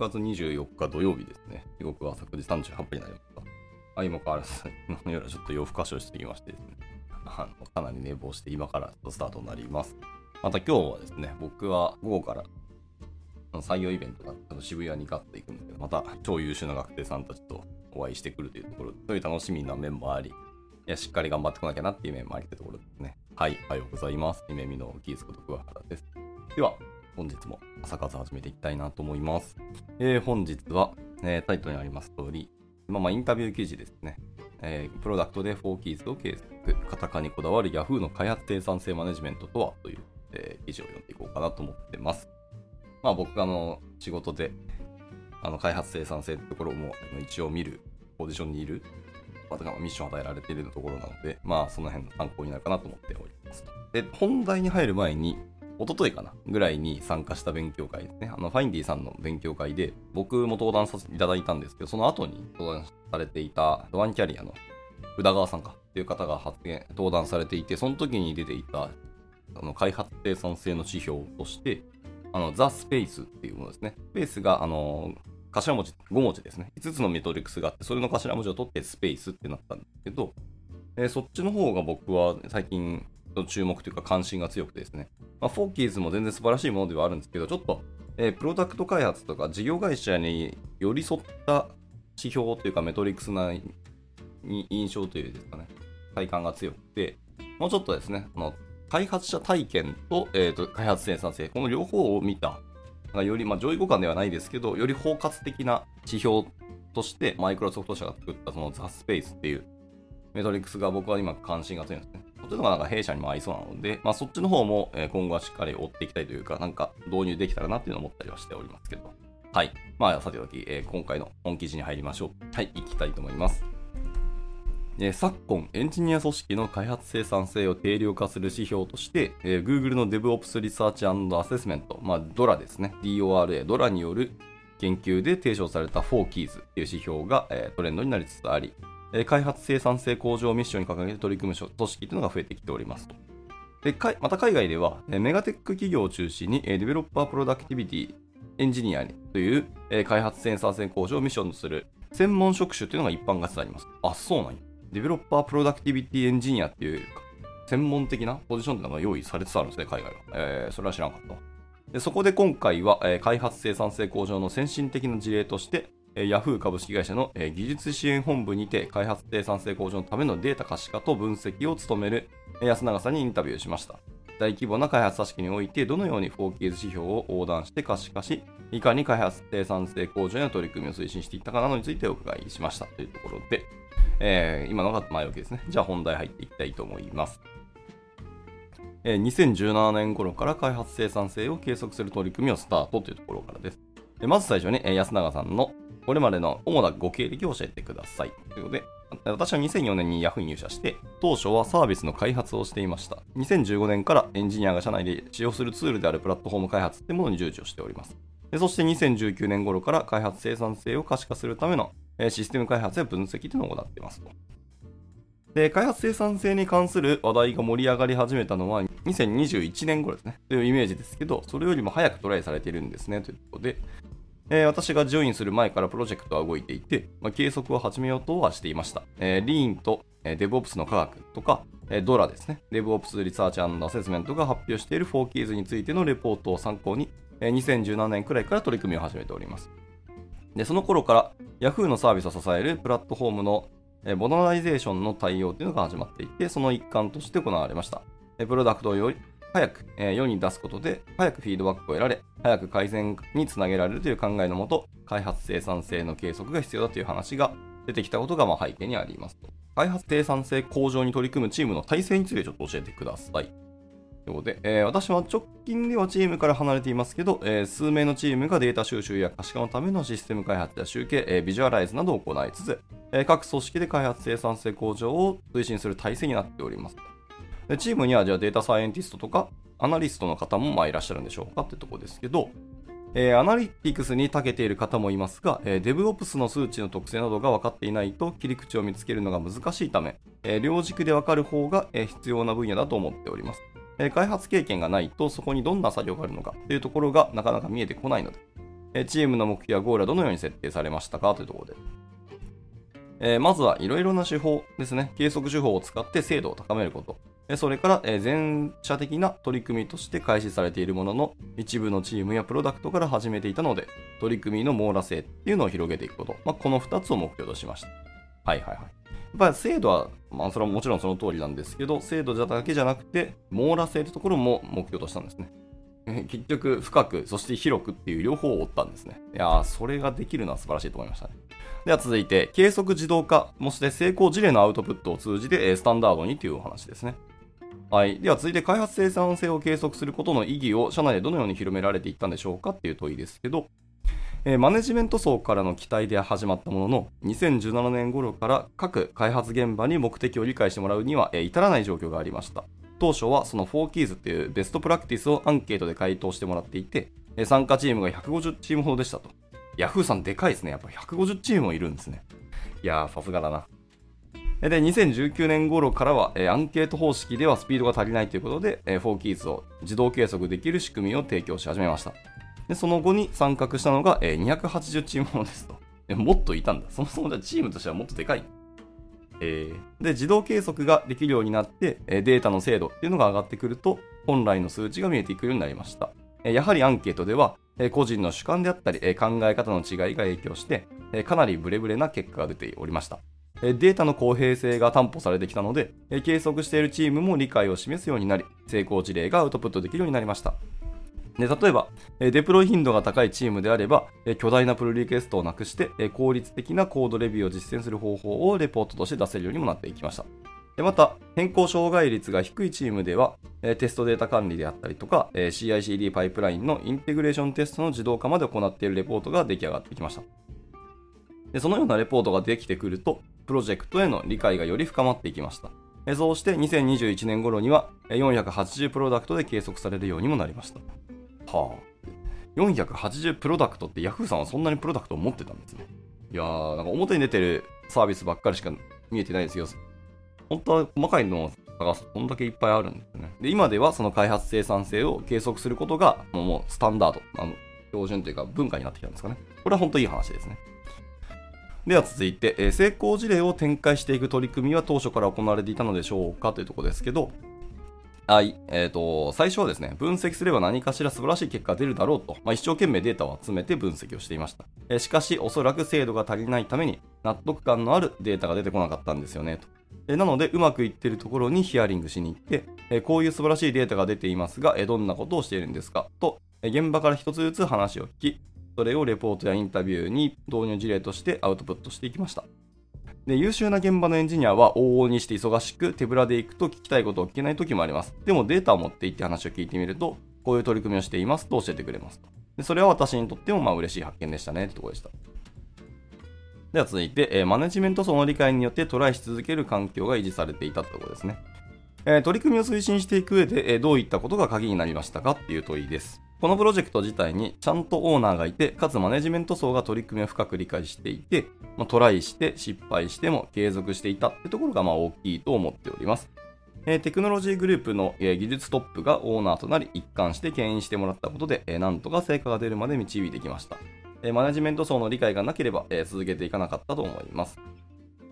月24日土曜日ですね。時刻は昨日38分になりました。あ、今から昨日の夜はちょっと夜更かしをしてきましてですね。あのかなり寝坊して今からちょっとスタートになります。また今日はですね、僕は午後から採用イベントが渋谷にガッと行くんですけど、また超優秀な学生さんたちとお会いしてくるというところ、そういう楽しみな面もあり、いや、しっかり頑張ってこなきゃなっていう面もありというところですね。はい、おはようございます。夢見のキースこと桑原です。では、本日も朝活始めていきたいなと思います。えー、本日は、えー、タイトルにあります通り、まあ、まあインタビュー記事ですね。えー、プロダクトで4キーズを計測、カタカにこだわる Yahoo の開発生産性マネジメントとはという、えー、記事を読んでいこうかなと思ってます。まあ僕があの仕事であの開発生産性ってところも一応見るポジションにいるまあ、ミッション与えられているところなので、まあ、その辺の参考になるかなと思っております。で、本題に入る前に、一昨日かなぐらいに参加した勉強会ですね。あの、ファインディさんの勉強会で、僕も登壇させていただいたんですけど、その後に登壇されていたドワンキャリアの宇田川さんかっていう方が発言、登壇されていて、その時に出ていた、あの、開発生産性の指標として、あの、ザ・スペースっていうものですね。スペースが、あの、頭文字、5文字ですね。5つのメトリックスがあって、それの頭文字を取ってスペースってなったんですけど、えー、そっちの方が僕は最近の注目というか関心が強くてですね、まあ、フォーキーズも全然素晴らしいものではあるんですけど、ちょっと、えー、プロダクト開発とか事業会社に寄り添った指標というかメトリックスな印象というですかね、体感が強くて、もうちょっとですね、あの開発者体験と,、えーと、開発生産性、この両方を見た、より、まあ、上位互換ではないですけど、より包括的な指標として、マイクロソフト社が作ったそのザ・スペースっていうメトリックスが僕は今関心が強いんですね。そっちのがなんか弊社にも合いそうなので、まあそっちの方も今後はしっかり追っていきたいというか、なんか導入できたらなっていうのを思ったりはしておりますけど。はい。まあさておき、えー、今回の本記事に入りましょう。はい、行きたいと思います。え昨今、エンジニア組織の開発生産性を定量化する指標として、えー、Google の DevOps Research and Assessment、まあ、DORA ですね、DORA、DORA による研究で提唱された4 Keys という指標が、えー、トレンドになりつつあり、え開発生産性向上ミッションに掲げて取り組む組織というのが増えてきておりますと。でまた海外では、メガテック企業を中心に、 Developer Productivity Engineer という、開発生産性向上をミッションとする専門職種というのが一般化してあります。あ、そうなんや。 Developer Productivity Engineer っていう専門的なポジションというのが用意されてたんですね、海外は。えー、それは知らなかった。でそこで今回は、え、開発生産性向上の先進的な事例として、ヤフー株式会社の技術支援本部にて開発生産性向上のためのデータ可視化と分析を務める安永さんにインタビューしました。大規模な開発組織においてどのように 4Ks 指標を横断して可視化し、いかに開発生産性向上への取り組みを推進していったかなどについてお伺いしましたというところで、えー、今のが前置きですね。じゃあ本題入っていきたいと思います。えー、2017年頃から開発生産性を計測する取り組みをスタートというところからです。でまず最初に、安永さんのこれまでの主なご経歴を教えてください。ということで、私は2004年に Yahoo に入社して、当初はサービスの開発をしていました。2015年からエンジニアが社内で使用するツールであるプラットフォーム開発ってものに従事をしております。でそして2019年頃から開発生産性を可視化するためのシステム開発や分析というのを行っていますと。で、開発生産性に関する話題が盛り上がり始めたのは2021年頃ですね。というイメージですけど、それよりも早くトライされているんですね。ということで、えー、私がジョインする前からプロジェクトは動いていて、まあ、計測を始めようとはしていました。えー、リーンと、えー、DevOps の科学とか、えー、ドラですね。DevOps Research and Assessment が発表している 4Keys についてのレポートを参考に、えー、2017年くらいから取り組みを始めております。で、その頃から Yahoo のサービスを支えるプラットフォームのえモダナイゼーションの対応というのが始まっていて、その一環として行われました。プロダクトをより早く、え世に出すことで、早くフィードバックを得られ、早く改善につなげられるという考えのもと、開発生産性の計測が必要だという話が出てきたことがま背景にあります。開発生産性向上に取り組むチームの体制についてちょっと教えてください。ということで、えー、私は直近ではチームから離れていますけど、えー、数名のチームがデータ収集や可視化のためのシステム開発や集計、えー、ビジュアライズなどを行いつつ、え各組織で開発生産性向上を推進する体制になっております。でチームにはじゃあデータサイエンティストとかアナリストの方もまあいらっしゃるんでしょうかってとこですけど、えー、アナリティクスに長けている方もいますが、えー、DevOps の数値の特性などが分かっていないと切り口を見つけるのが難しいため、えー、両軸で分かる方が、え、必要な分野だと思っております、えー。開発経験がないとそこにどんな作業があるのかというところがなかなか見えてこないので、えチームの目標やゴールはどのように設定されましたかというところで。えー、まずはいろいろな手法ですね。計測手法を使って精度を高めること。それから、え全社的な取り組みとして開始されているものの、一部のチームやプロダクトから始めていたので、取り組みの網羅性っていうのを広げていくこと。まあ、この2つを目標としました。はいはいはい。やっぱり精度は、まあ、それはもちろんその通りなんですけど、精度だけじゃなくて、網羅性というところも目標としたんですね。結局、深く、そして広くっていう両方を追ったんですね。いやー、それができるのは素晴らしいと思いましたね。では続いて、計測自動化、もして成功事例のアウトプットを通じて、スタンダードにというお話ですね。はい。では続いて、開発生産性を計測することの意義を社内でどのように広められていったんでしょうかっていう問いですけど、えー、マネジメント層からの期待で始まったものの、2017年頃から各開発現場に目的を理解してもらうには、えー、至らない状況がありました。当初はその4キーズっていうベストプラクティスをアンケートで回答してもらっていて、参加チームが150チームほどでしたと。ヤフーさんでかいですね。やっぱ150チームもいるんですね。いやー、さすがだな。で、2019年頃からは、えー、アンケート方式ではスピードが足りないということで、えー、4キーズを自動計測できる仕組みを提供し始めました。で、その後に参画したのが、えー、280チームほどですと。もっといたんだ。そもそもチームとしてはもっとでかい。えー、で、自動計測ができるようになって、データの精度っていうのが上がってくると、本来の数値が見えていくようになりました。やはりアンケートでは、個人の主観であったり、考え方の違いが影響して、かなりブレブレな結果が出ておりました。データの公平性が担保されてきたので、計測しているチームも理解を示すようになり、成功事例がアウトプットできるようになりました。で例えば、デプロイ頻度が高いチームであれば、巨大なプルリクエストをなくして、効率的なコードレビューを実践する方法をレポートとして出せるようにもなっていきました。でまた、変更障害率が低いチームでは、テストデータ管理であったりとか、CI/CD パイプラインのインテグレーションテストの自動化まで行っているレポートが出来上がってきました。でそのようなレポートができてくると、プロジェクトへの理解がより深まっていきました。そうして2021年頃には480プロダクトで計測されるようにもなりました。はあ。480プロダクトって Yahoo さんはそんなにプロダクトを持ってたんですね。いやー、なんか表に出てるサービスばっかりしか見えてないですよ。本当は細かいのを探すとこんだけいっぱいあるんですね。で、今ではその開発生産性を計測することがもうもうスタンダード、あの標準というか文化になってきたんですかね。これは本当いい話ですね。では続いて、え、成功事例を展開していく取り組みは当初から行われていたのでしょうかというところですけど、はい。え、ー、と、最初はですね、分析すれば何かしら素晴らしい結果が出るだろうと、まあ、一生懸命データを集めて分析をしていました。えー、しかし、おそらく精度が足りないために、納得感のあるデータが出てこなかったんですよね、と。えー、なので、うまくいってるところにヒアリングしに行って、えこういう素晴らしいデータが出ていますが、えどんなことをしているんですかと、え現場から一つずつ話を聞き、それをレポートやインタビューに導入事例としてアウトプットしていきました。で優秀な現場のエンジニアは往々にして忙しく手ぶらで行くと聞きたいことを聞けない時もあります。でもデータを持って行って話を聞いてみると、こういう取り組みをしていますと教えてくれます。でそれは私にとってもまあ嬉しい発見でしたねってところでした。では続いて、え、マネジメント層の理解によってトライし続ける環境が維持されていたということですね。え、取り組みを推進していく上で、え、どういったことが鍵になりましたかっていう問いです。このプロジェクト自体にちゃんとオーナーがいて、かつマネジメント層が取り組みを深く理解していて、まあ、トライして失敗しても継続していたってところがまあ大きいと思っております。えー、テクノロジーグループの、えー、技術トップがオーナーとなり一貫して牽引してもらったことで、えー、なんとか成果が出るまで導いてきました。えマネジメント層の理解がなければ、え続けていかなかったと思います。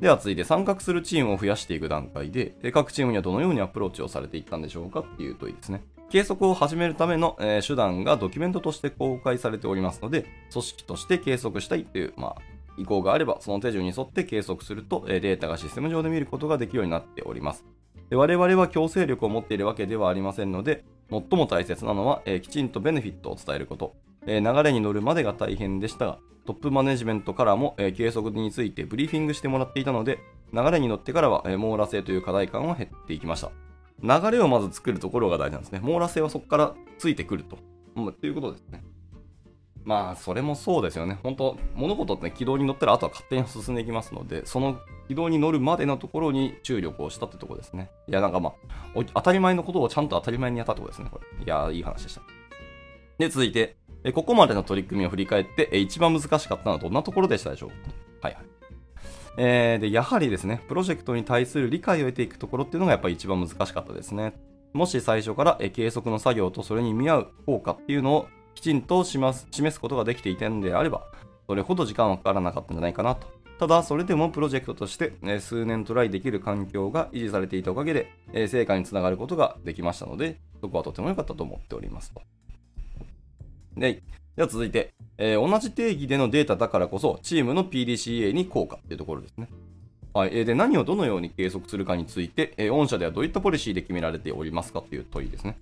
では続いて参画するチームを増やしていく段階で、各チームにはどのようにアプローチをされていったんでしょうかっていう問いですね。計測を始めるための、えー、手段がドキュメントとして公開されておりますので、組織として計測したいという、まあ、意向があれば、その手順に沿って計測すると、えー、データがシステム上で見ることができるようになっております。で我々は強制力を持っているわけではありませんので、最も大切なのは、えー、きちんとベネフィットを伝えること、え流れに乗るまでが大変でしたが、トップマネジメントからも、え計測についてブリーフィングしてもらっていたので、流れに乗ってからは、え網羅性という課題感は減っていきました。流れをまず作るところが大事なんですね。網羅性はそこからついてくると。うん、いうことですね。まあ、それもそうですよね。本当物事って、ね、軌道に乗ったら、あとは勝手に進んでいきますので、その軌道に乗るまでのところに注力をしたってとこですね。いや、なんかまあ、当たり前のことをちゃんと当たり前にやったってことですね、これ。いや、いい話でした。で、続いて、ここまでの取り組みを振り返って、一番難しかったのはどんなところでしたでしょうか？はいはい。えー、で、やはりですね、プロジェクトに対する理解を得ていくところっていうのがやっぱり一番難しかったですね。もし最初から計測の作業とそれに見合う効果っていうのをきちんとします示すことができていたのであれば、それほど時間はかからなかったんじゃないかなと。ただ、それでもプロジェクトとして、え数年トライできる環境が維持されていたおかげで、え成果につながることができましたので、そこはとても良かったと思っておりますと。で、では続いて、えー、同じ定義でのデータだからこそ、チームの PDCA に効果っていうところですね。はい、で何をどのように計測するかについて、えー、御社ではどういったポリシーで決められておりますかという問いですね。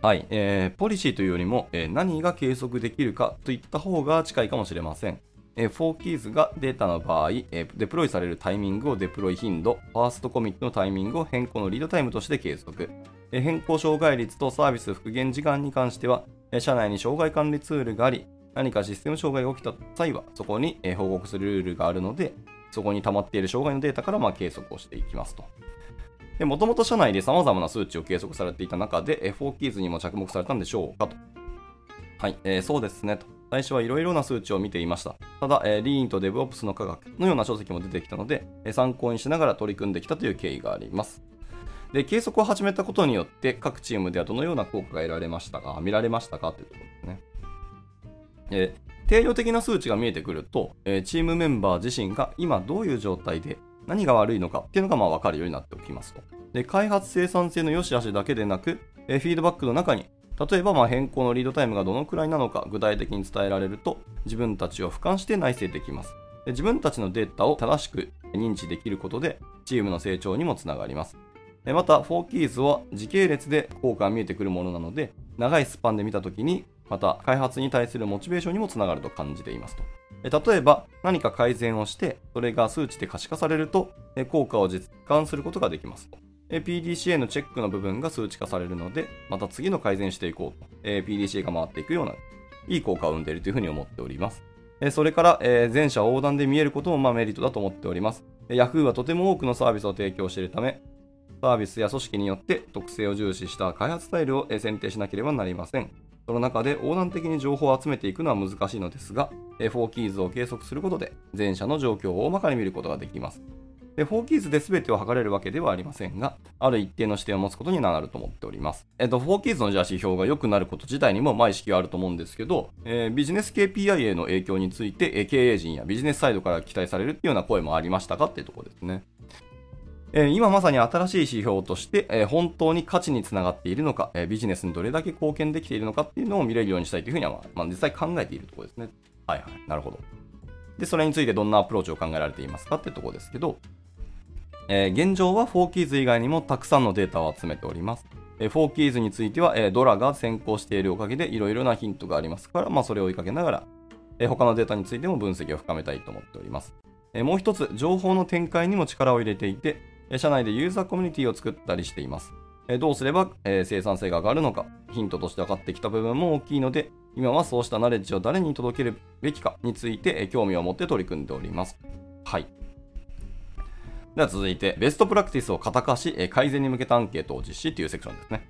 はい、えー、ポリシーというよりも、えー、何が計測できるかといった方が近いかもしれません。えー、 Four Keys がデータの場合、えー、デプロイされるタイミングをデプロイ頻度、 first commit のタイミングを変更のリードタイムとして計測。変更障害率とサービス復元時間に関しては、社内に障害管理ツールがあり、何かシステム障害が起きた際は、そこに、報告するルールがあるので、そこに溜まっている障害のデータからまあ計測をしていきますと。もともと社内で様々な数値を計測されていた中で、4キーズにも着目されたんでしょうかと。はい、えー、そうですねと。最初はいろいろな数値を見ていました。ただ、えー、リーンと DevOps の科学のような書籍も出てきたので、え、参考にしながら取り組んできたという経緯があります。で、計測を始めたことによって、各チームではどのような効果が得られましたか、見られましたかというところですね。え、定量的な数値が見えてくると、え、チームメンバー自身が今どういう状態で何が悪いのかっていうのがまあ分かるようになっておきますと。で、開発生産性の良し悪しだけでなく、え、フィードバックの中に例えばま変更のリードタイムがどのくらいなのか具体的に伝えられると自分たちを俯瞰して内省できますで自分たちのデータを正しく認知できることでチームの成長にもつながりますまた 4keys は時系列で効果が見えてくるものなので長いスパンで見たときにまた開発に対するモチベーションにもつながると感じていますと例えば何か改善をしてそれが数値で可視化されると効果を実感することができますと PDCA のチェックの部分が数値化されるので、また次の改善していこうと、PDCA が回っていくような、いい効果を生んでいるというふうに思っております。それから、全社横断で見えることもメリットだと思っております。Yahoo はとても多くのサービスを提供しているため、サービスや組織によって特性を重視した開発スタイルを選定しなければなりません。その中で横断的に情報を集めていくのは難しいのですが、4キーズを計測することで全社の状況を大まかに見ることができます。で、4キーズで全てを測れるわけではありませんが、ある一定の視点を持つことになると思っております。えっと、4キーズのじゃあ指標が良くなること自体にも、まあ意識はあると思うんですけど、えー、ビジネス KPI への影響について、え、経営陣やビジネスサイドから期待されるっていうような声もありましたかっていうところですね。今まさに新しい指標として、本当に価値につながっているのか、ビジネスにどれだけ貢献できているのかっていうのを見れるようにしたいというふうには、まあ、実際考えているところですね。はいはい。なるほど。で、それについてどんなアプローチを考えられていますかってところですけど、え、現状は 4keys 以外にもたくさんのデータを集めております。えー、4keys については、え、ドラが先行しているおかげでいろいろなヒントがありますから、まあ、それを追いかけながら、え、他のデータについても分析を深めたいと思っております。え、もう一つ、情報の展開にも力を入れていて、社内でユーザーコミュニティを作ったりしています。どうすれば、生産性が上がるのか、ヒントとして分かってきた部分も大きいので、今はそうしたナレッジを誰に届けるべきかについて、興味を持って取り組んでおります。はい。では続いて、ベストプラクティスを型化し、改善に向けたアンケートを実施というセクションですね。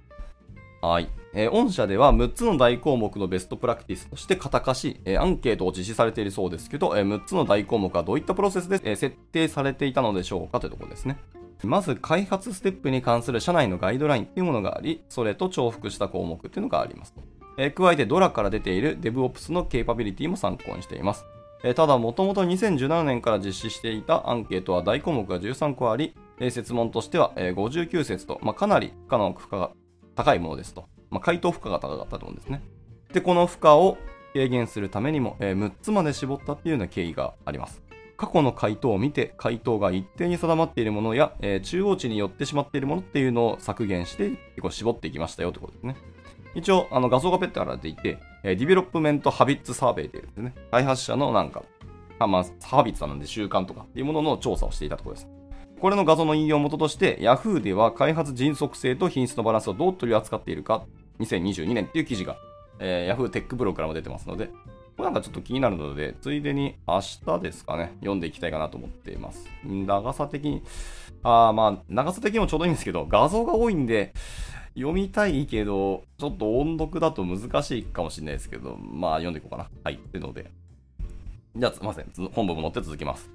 はい。えー、御社では6つの大項目のベストプラクティスとして型化し、えー、アンケートを実施されているそうですけど、えー、6つの大項目はどういったプロセスで、え設定されていたのでしょうかというところですね。まず、開発ステップに関する社内のガイドラインというものがあり、それと重複した項目というのがあります。え加えて、ドラから出ている DevOps のケーパビリティも参考にしています。えただ、もともと2017年から実施していたアンケートは大項目が13個あり、え説問としては、え59節と、まあ、かなり負荷の負荷が高いものですと。まあ、回答負荷が高かったと思うんですね。で、この負荷を軽減するためにも、え6つまで絞ったっていうような経緯があります。過去の回答を見て、回答が一定に定まっているものや、えー、中央値に寄ってしまっているものっていうのを削減して、結構絞っていきましたよということですね。一応、あの画像がペッと貼られていて、えー、 Development Habits Survey というですね、開発者のなんか、あまあ、 Habits なので習慣とかっていうものの調査をしていたところです。これの画像の引用元として、Yahoo では開発迅速性と品質のバランスをどう取り扱っているか、2022年っていう記事が、えー、Yahoo テックブログからも出てますので、なんかちょっと気になるので、ついでに明日ですかね、読んでいきたいかなと思っています。長さ的に、あまあ、長さ的にもちょうどいいんですけど、画像が多いんで、読みたいけど、ちょっと音読だと難しいかもしれないですけど、まあ読んでいこうかな。はい。というので。じゃあ、すみません。本文も載って続きます。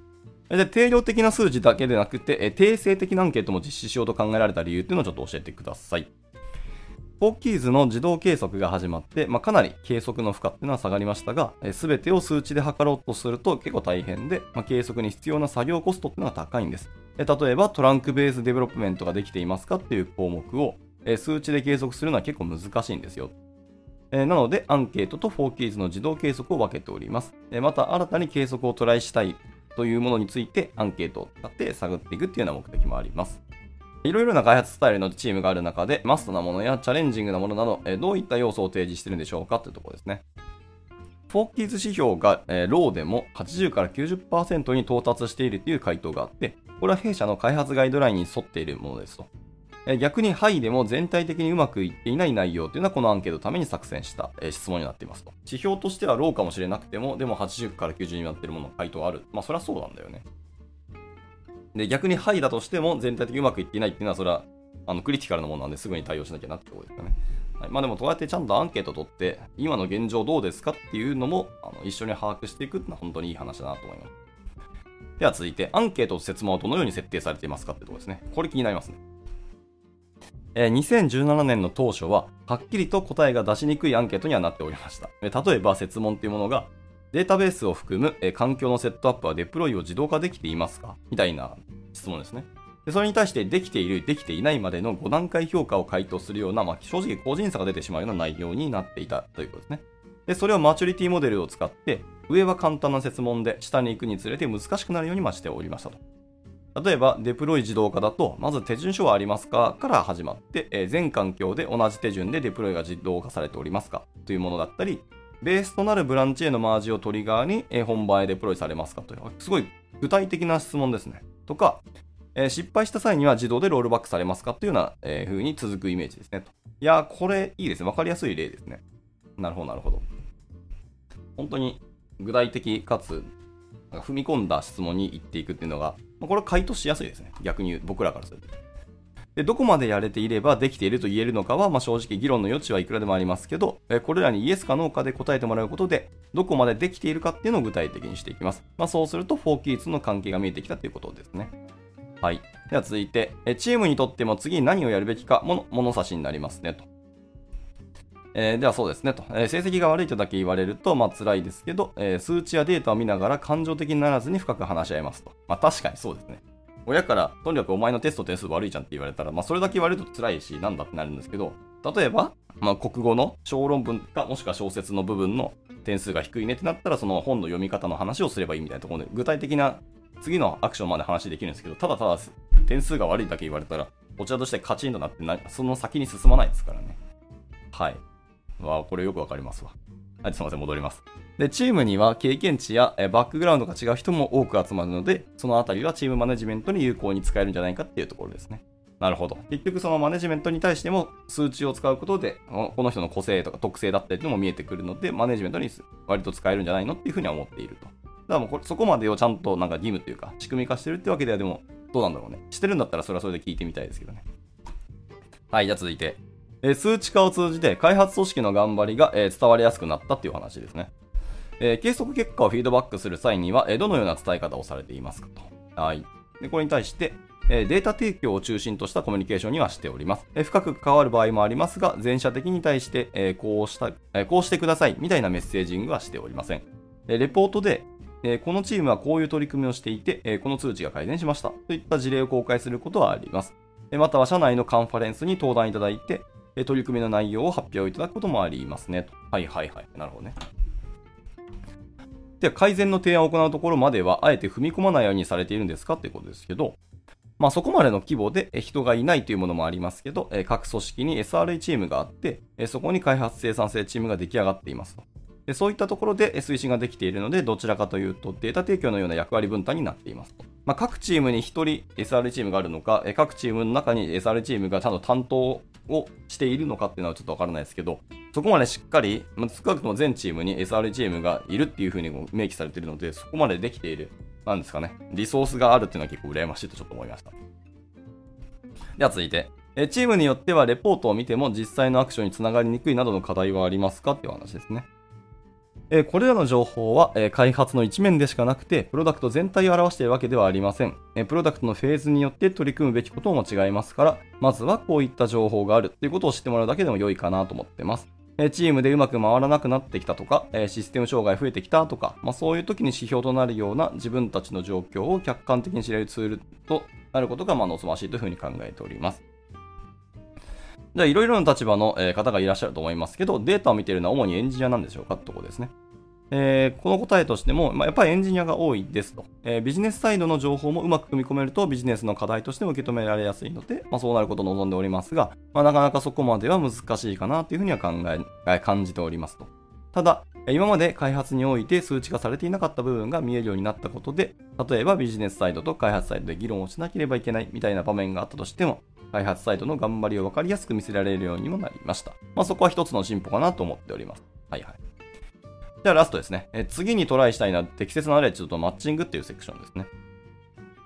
で、定量的な数字だけでなくて、定性的なアンケートも実施しようと考えられた理由っていうのをちょっと教えてください。Four Keys の自動計測が始まって、まあ、かなり計測の負荷っていうのは下がりましたが、すべてを数値で測ろうとすると結構大変で、まあ、計測に必要な作業コストっていうのが高いんです。例えば trunk-based development ができていますかっていう項目を数値で計測するのは結構難しいんですよ。なので、アンケートと Four Keys の自動計測を分けております。また、新たに計測をトライしたいというものについてアンケートを使って探っていくっていうような目的もあります。いろいろな開発スタイルのチームがある中で、マストなものやチャレンジングなものなど、どういった要素を提示してるんでしょうかというところですね。 Four Keys 指標が、えー、ローでも80から90%に到達しているという回答があって、これは弊社の開発ガイドラインに沿っているものですと。え逆にハイでも全体的にうまくいっていない内容というのはこのアンケートのために作成した、え質問になっていますと。指標としてはローかもしれなくても、でも80から90になっているものの回答がある。まあそれはそうなんだよね。で、逆にハイだとしても全体的にうまくいっていないっていうのはそれはあのクリティカルなものなんですぐに対応しなきゃなってころですかね。はい、まあでも、どうやってちゃんとアンケート取って、今の現状どうですかっていうのもあの一緒に把握していくっていうのは本当にいい話だなと思います。では続いて、アンケートと説問はどのように設定されていますかってところですね。これ気になりますね。えー、2017年の当初は、はっきりと答えが出しにくいアンケートにはなっておりました。例えば、説問っていうものが、データベースを含む、え、環境のセットアップはデプロイを自動化できていますか？みたいな質問ですね。でそれに対してできている、できていないまでの5段階評価を回答するような、まあ、正直個人差が出てしまうような内容になっていたということですね。で、それをマチュリティモデルを使って、上は簡単な設問で、下に行くにつれて難しくなるようにしておりましたと。例えば、デプロイ自動化だと、まず手順書はありますかから始まって、え全環境で同じ手順でデプロイが自動化されておりますかというものだったり、ベースとなるブランチへのマージをトリガーに、本番へデプロイされますかという、すごい具体的な質問ですね。とか、え失敗した際には自動でロールバックされますかというような、えー、風に続くイメージですね。といやこれいいですね。わかりやすい例ですね。なるほど、なるほど。本当に具体的かつ、踏み込んだ質問に行っていくっていうのが、ま、これは回答しやすいですね。逆に僕らからすると。で、どこまでやれていればできていると言えるのかは、まあ、正直議論の余地はいくらでもありますけど、えこれらにイエスかノーかで答えてもらうことで、どこまでできているかっていうのを具体的にしていきます。まあ、そうすると、4キーツの関係が見えてきたということですね。はい。では続いて、えチームにとっても次に何をやるべきかもの物差しになりますねと。えー、ではそうですねと、えー、成績が悪いとだけ言われると、まあ辛いですけど、えー、数値やデータを見ながら感情的にならずに深く話し合いますと。まあ確かにそうですね。親から、とにかくお前のテスト点数悪いじゃんって言われたら、まあそれだけ言われると辛いし、なんだってなるんですけど、例えば、まあ国語の小論文か、もしくは小説の部分の点数が低いねってなったら、その本の読み方の話をすればいいみたいなところで、具体的な次のアクションまで話できるんですけど、ただただ点数が悪いだけ言われたら、こちらとしてカチンとなってな、その先に進まないですからね。はい。わあ、これよくわかりますわ。はい、すいません、戻ります。で、チームには経験値やバックグラウンドが違う人も多く集まるので、そのあたりはチームマネジメントに有効に使えるんじゃないかっていうところですね。なるほど。結局そのマネジメントに対しても数値を使うことで、この人の個性とか特性だったりっていうのも見えてくるので、マネジメントに割と使えるんじゃないのっていうふうには思っていると。だからもうこれそこまでをちゃんとなんか義務というか仕組み化してるってわけではでもどうなんだろうね。してるんだったらそれはそれで聞いてみたいですけどね。はい、じゃあ続いて。え数値化を通じて開発組織の頑張りが、え伝わりやすくなったっていう話ですね。え計測結果をフィードバックする際には、えどのような伝え方をされていますかと。はい。で、これに対して、えデータ提供を中心としたコミュニケーションにはしております。え深く関わる場合もありますが、全社的に対して、えこうした、えこうしてくださいみたいなメッセージングはしておりません。レポートで、えこのチームはこういう取り組みをしていて、えこの通知が改善しましたといった事例を公開することはあります。または社内のカンファレンスに登壇いただいて、取り組みの内容を発表いただくこともありますね。はいはいはい。なるほどね。では、改善の提案を行うところまでは、あえて踏み込まないようにされているんですか？っていうことですけど、まあそこまでの規模で人がいないというものもありますけど、各組織に SRE チームがあって、そこに開発生産性チームが出来上がっていますと。でそういったところで推進ができているので、どちらかというとデータ提供のような役割分担になっていますと。まあ、各チームに1人 SR チームがあるのか、各チームの中に SR チームがちゃんと担当をしているのかっていうのはちょっとわからないですけど、そこまでしっかり、まあ、少なくとも全チームに SR チームがいるっていうふうに明記されているので、そこまでできている、なんですかね、リソースがあるっていうのは結構羨ましいとちょっと思いました。では続いて、チームによってはレポートを見ても実際のアクションにつながりにくいなどの課題はありますかっていう話ですね。えこれらの情報は、え開発の一面でしかなくて、プロダクト全体を表しているわけではありません、えプロダクトのフェーズによって取り組むべきことも違いますから、まずはこういった情報があるということを知ってもらうだけでも良いかなと思ってます。えチームでうまく回らなくなってきたとか、えシステム障害増えてきたとか、まあ、そういう時に指標となるような自分たちの状況を客観的に知れるツールとなることがまあ望ましいというふうに考えております。じゃあ、いろいろな立場の方がいらっしゃると思いますけど、データを見ているのは主にエンジニアなんでしょうかってところですね。えー、この答えとしても、まあ、やっぱりエンジニアが多いですと、えー、ビジネスサイドの情報もうまく組み込めるとビジネスの課題としても受け止められやすいので、まあ、そうなることを望んでおりますが、まあ、なかなかそこまでは難しいかなというふうには考え、感じておりますと。ただ、今まで開発において数値化されていなかった部分が見えるようになったことで、例えばビジネスサイドと開発サイドで議論をしなければいけないみたいな場面があったとしても、開発サイトの頑張りを分かりやすく見せられるようにもなりました。まあ、そこは一つの進歩かなと思っております。はいはい。じゃあラストですね。え次にトライしたいのは適切なナレッジとマッチングっていうセクションですね。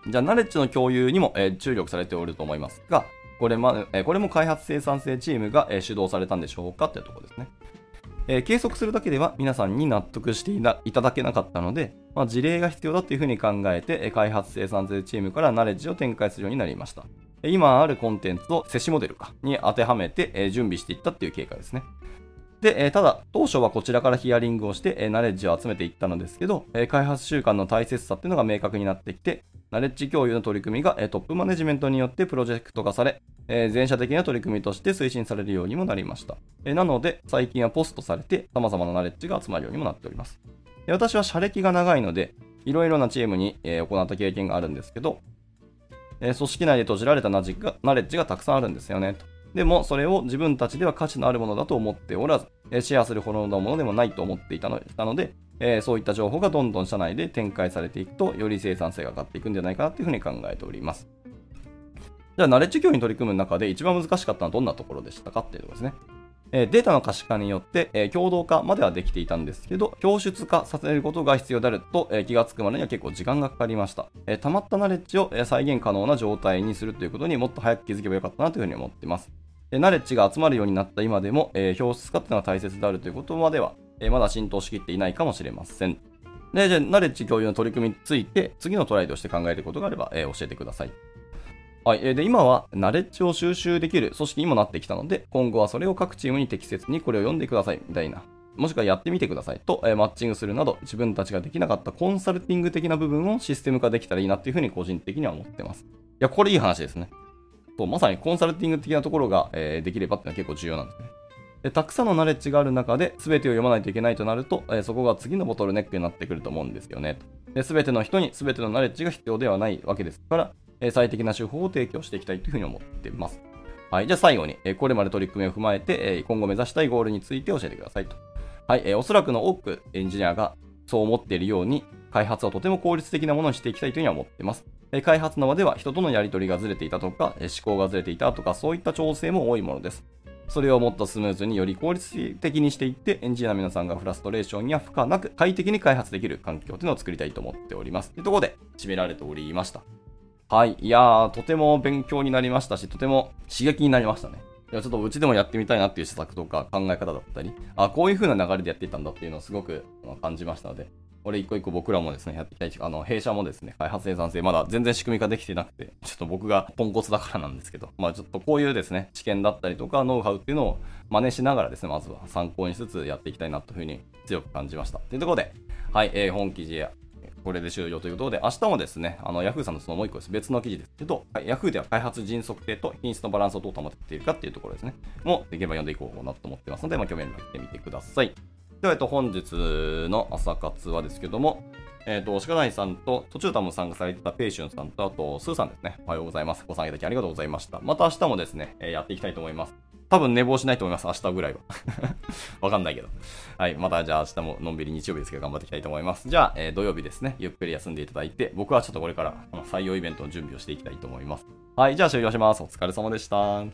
じゃあナレッジの共有にも、え注力されておると思いますが、これ,、まえこれも開発生産性チームが、主導されたんでしょうかっていうところですね。え計測するだけでは皆さんに納得していただけなかったので、まあ、事例が必要だというふうに考えて、開発生産性チームからナレッジを展開するようになりました。今あるコンテンツを接種モデルかに当てはめて準備していったっていう経過ですね。で、ただ、当初はこちらからヒアリングをして、ナレッジを集めていったのですけど、開発習慣の大切さっていうのが明確になってきて、ナレッジ共有の取り組みがトップマネジメントによってプロジェクト化され、全社的な取り組みとして推進されるようにもなりました。なので、最近はポストされて、様々なナレッジが集まるようにもなっております。私は社歴が長いので、いろいろなチームに行った経験があるんですけど、組織内で閉じられたナレッジがたくさんあるんですよね。でも、それを自分たちでは価値のあるものだと思っておらず、シェアするほどのものでもないと思っていたので、えそういった情報がどんどん社内で展開されていくと、より生産性が上がっていくんじゃないかなというふうに考えております。じゃあ、ナレッジ共有に取り組む中で一番難しかったのはどんなところでしたかっていうところですね。えデータの可視化によって、え共同化まではできていたんですけど、表出化させることが必要であると、え気がつくまでには結構時間がかかりました。え溜まったナレッジを、え再現可能な状態にするということにもっと早く気づけばよかったなというふうに思っています。えナレッジが集まるようになった今でも、え表出化っていうのは大切であるということまでは、えまだ浸透しきっていないかもしれません。で、じゃあ、ナレッジ共有の取り組みについて、次のトライとして考えることがあれば、え教えてください。はい。で、今は、ナレッジを収集できる組織にもなってきたので、今後はそれを各チームに適切にこれを読んでください、みたいな。もしくはやってみてくださいと、えマッチングするなど、自分たちができなかったコンサルティング的な部分をシステム化できたらいいなっていうふうに個人的には思ってます。いや、これいい話ですね。そうまさにコンサルティング的なところが、えー、できればっていうのは結構重要なんですね。でたくさんのナレッジがある中で全てを読まないといけないとなると、え、そこが次のボトルネックになってくると思うんですよね。で全ての人に全てのナレッジが必要ではないわけですから、え、最適な手法を提供していきたいというふうに思っています。はい。じゃあ最後に、え、これまで取り組みを踏まえて、え、今後目指したいゴールについて教えてくださいと。はい。え、おそらくの多くエンジニアがそう思っているように、開発をとても効率的なものにしていきたいというふうには思っています。開発の場では人とのやり取りがずれていたとか、思考がずれていたとか、そういった調整も多いものです。それをもっとスムーズにより効率的にしていって、エンジニアの皆さんがフラストレーションや負荷なく快適に開発できる環境というのを作りたいと思っております。というところで、締められておりました。はい。いやー、とても勉強になりましたし、とても刺激になりましたね。いや、ちょっとうちでもやってみたいなっていう施策とか考え方だったり、あ、こういう風な流れでやっていたんだっていうのをすごく感じましたので、これ一個一個僕らもですね、やっていきたいしあの、弊社もですね、開発生産性まだ全然仕組み化できてなくて、ちょっと僕がポンコツだからなんですけど、まあちょっとこういうですね、知見だったりとか、ノウハウっていうのを真似しながらですね、まずは参考にしつつやっていきたいなというふうに強く感じました。というところで、はい、えー、本記事やこれで終了ということで、明日もですね、あの、Yahoo さんのそのもう一個です。別の記事ですけど、はい、Yahoo では開発迅速性と品質のバランスをどう保てているかっていうところですね。もできれば読んでいこうかなと思ってますので、まあ、興味ある方はてみてください。では、えっと、本日の朝活はですけども、えっ、と、鹿谷さんと、途中多分参加されてたペイシュンさんと、あと、スーさんですね。おはようございます。ご参加いただきありがとうございました。また明日もですね、えー、やっていきたいと思います。多分寝坊しないと思います。明日ぐらいは。わかんないけど。はい。またじゃあ明日ものんびり日曜日ですけど頑張っていきたいと思います。じゃあ、えー、土曜日ですね。ゆっくり休んでいただいて、僕はちょっとこれからこの採用イベントの準備をしていきたいと思います。はい。じゃあ終了します。お疲れ様でした。